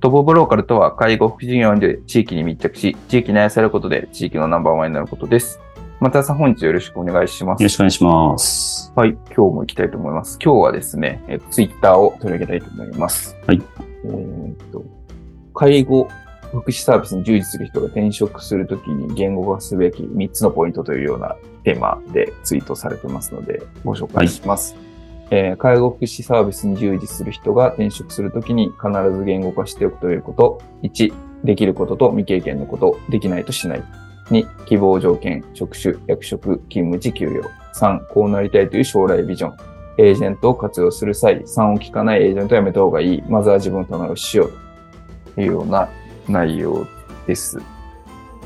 トップオブローカルとは、介護福祉事業で地域に密着し、地域に愛されることで地域のナンバーワンになることです。またさん、本日よろしくお願いします。よろしくお願いします。はい、今日も行きたいと思います。今日はですね、えツイッターを取り上げたいと思います。はい。えー、っと、介護福祉サービスに従事する人が転職するときに言語化すべき3つのポイントというようなテーマでツイートされてますので、ご紹介します。はいえー、介護福祉サービスに従事する人が転職するときに必ず言語化しておくということ。1、できることと未経験のこと、できないとしない。2、希望条件、職種、役職、勤務時、給与。3、こうなりたいという将来ビジョン。エージェントを活用する際、3を聞かないエージェントはやめた方がいい。まずは自分と直しようというような内容です。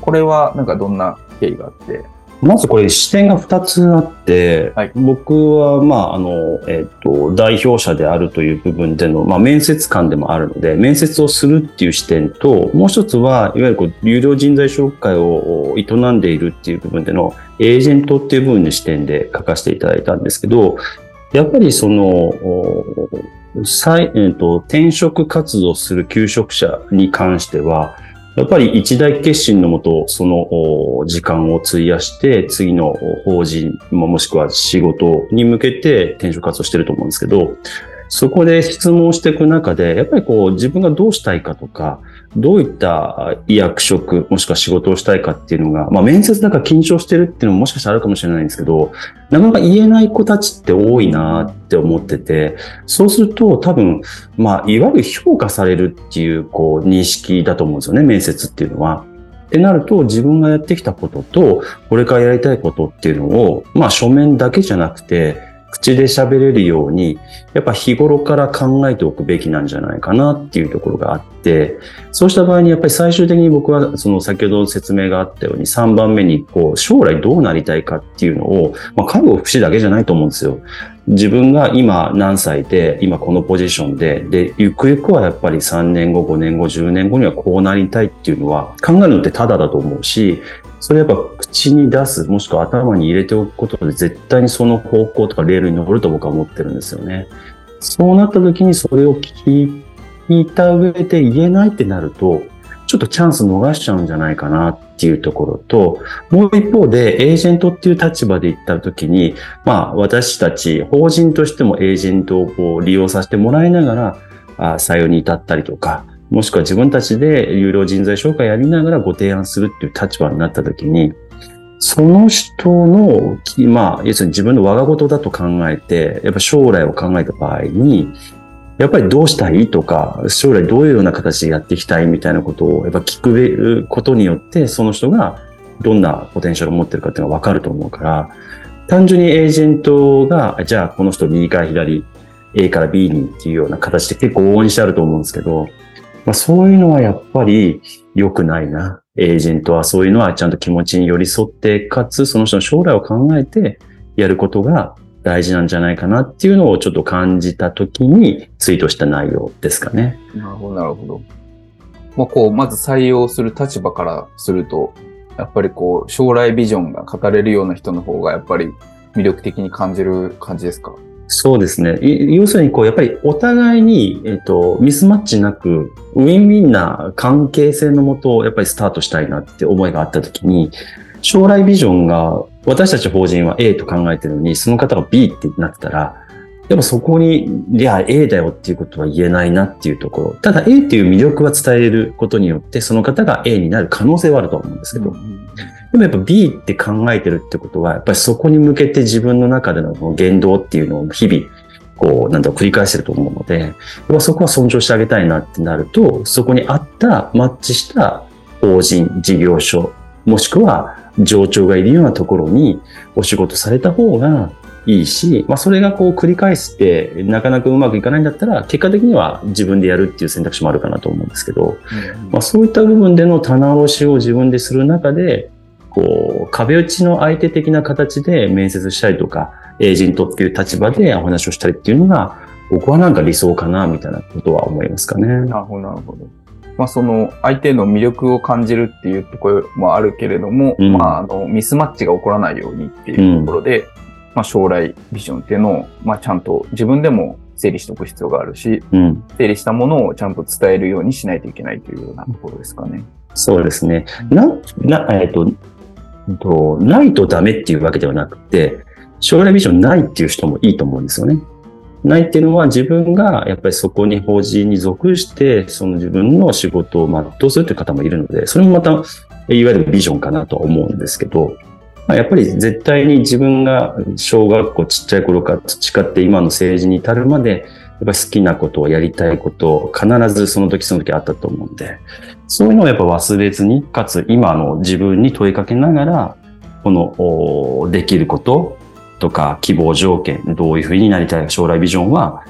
これはなんかどんな経緯があってまずこれ視点が2つあって、はい、僕は、まあ、あの、えっ、と、代表者であるという部分での、まあ、面接官でもあるので、面接をするっていう視点と、もう一つは、いわゆるこう、有料人材紹介を営んでいるっていう部分での、エージェントっていう部分の視点で書かせていただいたんですけど、やっぱりその、再、えっ、と、転職活動する求職者に関しては、やっぱり一大決心のもと、その時間を費やして、次の法人、もしくは仕事に向けて転職活動してると思うんですけど、そこで質問していく中で、やっぱりこう自分がどうしたいかとか、どういった役職、もしくは仕事をしたいかっていうのが、まあ面接だから緊張してるっていうのももしかしたらあるかもしれないんですけど、なかなか言えない子たちって多いなって思ってて、そうすると多分、まあいわゆる評価されるっていうこう認識だと思うんですよね、面接っていうのは。ってなると自分がやってきたことと、これからやりたいことっていうのを、まあ書面だけじゃなくて、口で喋れるように、やっぱ日頃から考えておくべきなんじゃないかなっていうところがあって、そうした場合にやっぱり最終的に僕はその先ほど説明があったように3番目にこう将来どうなりたいかっていうのを、まあ、介護福祉だけじゃないと思うんですよ。自分が今何歳で、今このポジションで、で、ゆくゆくはやっぱり3年後、5年後、10年後にはこうなりたいっていうのは考えるのってただだと思うし、それやっぱ口に出す、もしくは頭に入れておくことで絶対にその方向とかレールに乗ると僕は思ってるんですよね。そうなった時にそれを聞いた上で言えないってなると、ちょっとチャンス逃しちゃうんじゃないかなっていうところと、もう一方でエージェントっていう立場で言った時に、まあ私たち法人としてもエージェントを利用させてもらいながら、採用に至ったりとか、もしくは自分たちで有料人材紹介やりながらご提案するっていう立場になった時に、その人の、まあ、要するに自分の我が事だと考えて、やっぱ将来を考えた場合に、やっぱりどうしたいとか、将来どういうような形でやっていきたいみたいなことをやっぱ聞くことによって、その人がどんなポテンシャルを持ってるかっていうのがわかると思うから、単純にエージェントが、じゃあこの人右から左、A から B にっていうような形で結構応援してあると思うんですけど、まあ、そういうのはやっぱり良くないな。エージェントはそういうのはちゃんと気持ちに寄り添って、かつその人の将来を考えてやることが大事なんじゃないかなっていうのをちょっと感じたときにツイートした内容ですかね。なるほど、なるほど。まあ、こう、まず採用する立場からすると、やっぱりこう、将来ビジョンが語れるような人の方がやっぱり魅力的に感じる感じですか？そうですね。要するに、こう、やっぱりお互いに、えっと、ミスマッチなく、ウィンウィンな関係性のもと、やっぱりスタートしたいなって思いがあったときに、将来ビジョンが、私たち法人は A と考えてるのに、その方が B ってなってたら、やっぱそこに、いや、A だよっていうことは言えないなっていうところ。ただ A っていう魅力は伝えることによって、その方が A になる可能性はあると思うんですけど、でもやっぱ B って考えてるってことは、やっぱりそこに向けて自分の中での言動っていうのを日々、こう、なんだろう、繰り返してると思うので、そこは尊重してあげたいなってなると、そこに合った、マッチした法人、事業所、もしくは上長がいるようなところにお仕事された方がいいし、まあ、それがこう繰り返して、なかなかうまくいかないんだったら、結果的には自分でやるっていう選択肢もあるかなと思うんですけど、うん、まあ、そういった部分での棚卸しを自分でする中で、こう、壁打ちの相手的な形で面接したりとか、エージェントっていう立場でお話をしたりっていうのが、僕はなんか理想かな、みたいなことは思いますかね。なるほど、なるほど。まあ、その相手の魅力を感じるっていうところもあるけれども、うん、まあ、あのミスマッチが起こらないようにっていうところで、うん、まあ、将来ビジョンっていうのを、まあ、ちゃんと自分でも整理しておく必要があるし、うん、整理したものをちゃんと伝えるようにしないといけないというようなところですかね。そうですね。な、な、えっ、ー、と、ないとダメっていうわけではなくて、将来ビジョンないっていう人もいいと思うんですよね。ないっていうのは自分がやっぱりそこに法人に属して、その自分の仕事を全うするという方もいるので、それもまた、いわゆるビジョンかなと思うんですけど、やっぱり絶対に自分が小学校ちっちゃい頃から培って今の政治に至るまで、ぱ好きなことをやりたいことを必ずその時その時あったと思うんで、そういうのをやっぱ忘れずに、かつ今の自分に問いかけながら、このできることとか希望条件、どういうふうになりたい将来ビジョンは、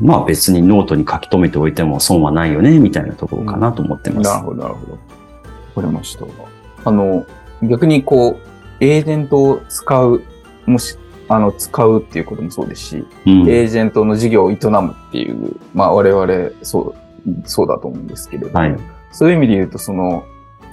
まあ別にノートに書き留めておいても損はないよね、みたいなところかなと思ってます。うん、なるほど、なるほど。わかりました。あの、逆にこう、エージェントを使う、もし、あの、使うっていうこともそうですし、うん、エージェントの事業を営むっていう、まあ我々、そう、そうだと思うんですけれども、はい、そういう意味で言うと、その、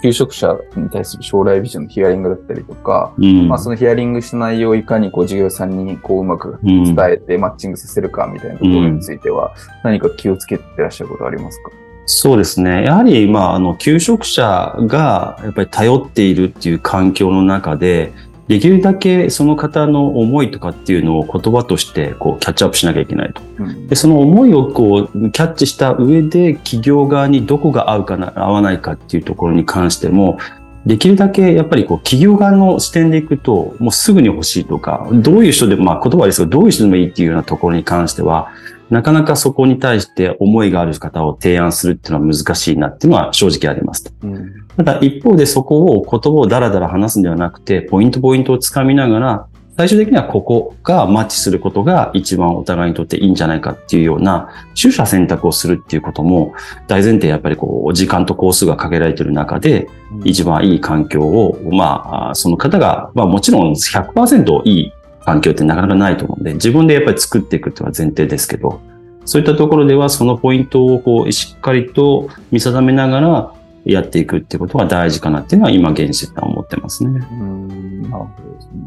求職者に対する将来ビジョンのヒアリングだったりとか、うん、まあそのヒアリングした内容をいかにこう事業さんにこううまく伝えてマッチングさせるかみたいなところについては、何か気をつけてらっしゃることありますか、そうですね。やはり、まあ、あの、求職者がやっぱり頼っているっていう環境の中で、できるだけその方の思いとかっていうのを言葉としてこうキャッチアップしなきゃいけないと。でその思いをこうキャッチした上で企業側にどこが合うかな、合わないかっていうところに関しても、できるだけやっぱりこう企業側の視点でいくと、もうすぐに欲しいとか、どういう人でも、まあ言葉ですけど、どういう人でもいいっていうようなところに関しては、なかなかそこに対して思いがある方を提案するっていうのは難しいなっていうのは正直ありますと。うん、ただ一方でそこを言葉をダラダラ話すんではなくて、ポイントポイントをつかみながら、最終的にはここがマッチすることが一番お互いにとっていいんじゃないかっていうような、取捨選択をするっていうことも、大前提やっぱりこう、時間と工数がかけられている中で、一番いい環境を、まあ、その方が、まあもちろん100%いい環境ってなかなかないと思うんで、自分でやっぱり作っていくっていうのは前提ですけど、そういったところではそのポイントをこうしっかりと見定めながらやっていくってことが大事かなっていうのは今現時点思ってますね。うんなるほどですね。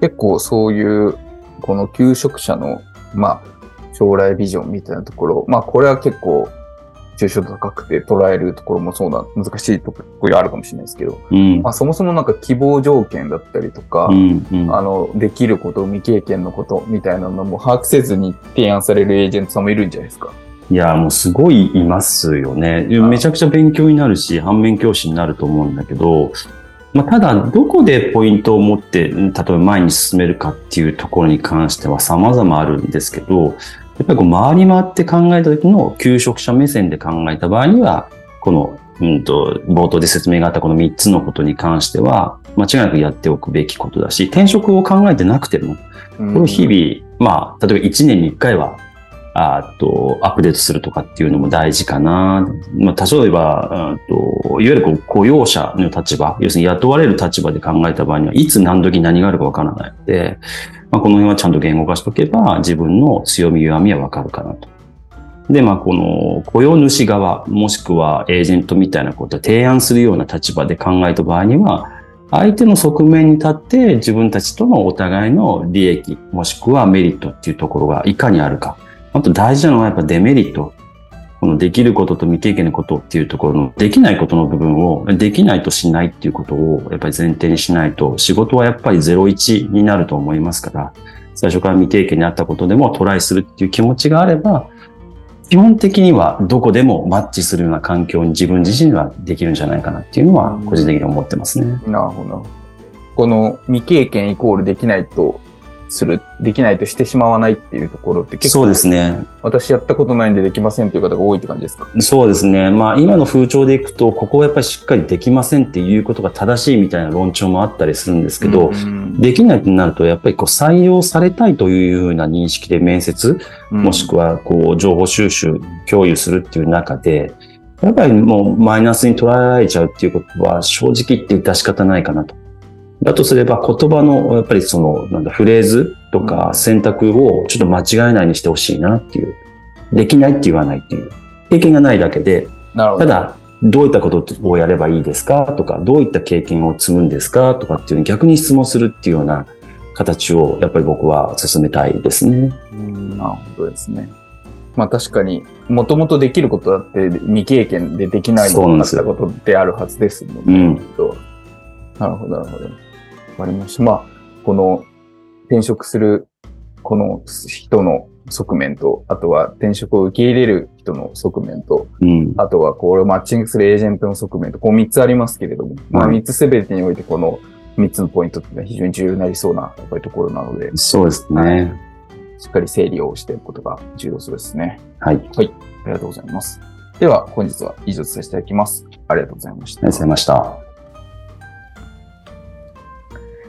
結構そういうこの求職者のまあ将来ビジョンみたいなところ、まあこれは結構抽象度高くて捉えるところもそうな、難しいところがあるかもしれないですけど、うん、まあ、そもそもなんか希望条件だったりとか、うんうん、あの、できること、未経験のことみたいなのも把握せずに提案されるエージェントさんもいるんじゃないですか。いや、もうすごいいますよね。めちゃくちゃ勉強になるし、反面教師になると思うんだけど、まあ、ただ、どこでポイントを持って、例えば前に進めるかっていうところに関しては様々あるんですけど、やっぱりこう回り回って考えた時の求職者目線で考えた場合には、この、うんと、冒頭で説明があったこの3つのことに関しては、間違いなくやっておくべきことだし、転職を考えてなくても、これを日々、まあ、例えば1年に1回は、あと、アップデートするとかっていうのも大事かな。まあ、例えば、といわゆるこう雇用者の立場、要するに雇われる立場で考えた場合には、いつ何時何があるかわからないので、まあ、この辺はちゃんと言語化しとけば、自分の強み弱みはわかるかなと。で、まあ、この雇用主側、もしくはエージェントみたいなことを提案するような立場で考えた場合には、相手の側面に立って自分たちとのお互いの利益、もしくはメリットっていうところがいかにあるか。あと大事なのはやっぱデメリット。このできることと未経験のことっていうところのできないことの部分をできないとしないっていうことをやっぱり前提にしないと仕事はやっぱり01になると思いますから最初から未経験にあったことでもトライするっていう気持ちがあれば基本的にはどこでもマッチするような環境に自分自身はできるんじゃないかなっていうのは個人的に思ってますね。なるほど。この未経験イコールできないとする、できないとしてしまわないっていうところって結構そうですね。私やったことないんでできませんという方が多いって感じですか？そうですね。まあ今の風潮でいくと、ここはやっぱりしっかりできませんっていうことが正しいみたいな論調もあったりするんですけど、できないってなると、やっぱりこう採用されたいというふうな認識で面接、もしくはこう情報収集、共有するっていう中で、やっぱりもうマイナスに捉えられちゃうっていうことは正直言って致し方ないかなと。だとすれば言葉の、やっぱりその、なんだ、フレーズとか選択をちょっと間違えないにしてほしいなっていう。できないって言わないっていう。経験がないだけで、ただ、どういったことをやればいいですかとか、どういった経験を積むんですかとかっていうに逆に質問するっていうような形を、やっぱり僕は進めたいですね。うん、なるほどですね。まあ確かに、もともとできることだって未経験でできないのだったことであるはずですもんね。うん、なるほど、なるほど。わかりました。まあ、この転職するこの人の側面と、あとは転職を受け入れる人の側面と、うん、あとはこれをマッチングするエージェントの側面と、こう3つありますけれども、まあ3つすべてにおいてこの3つのポイントっていうのは非常に重要になりそうなやっぱりところなので。そうですね。しっかり整理をしていくことが重要そうですね。はい。はい。ありがとうございます。では、本日は以上させていただきます。ありがとうございました。ありがとうございました。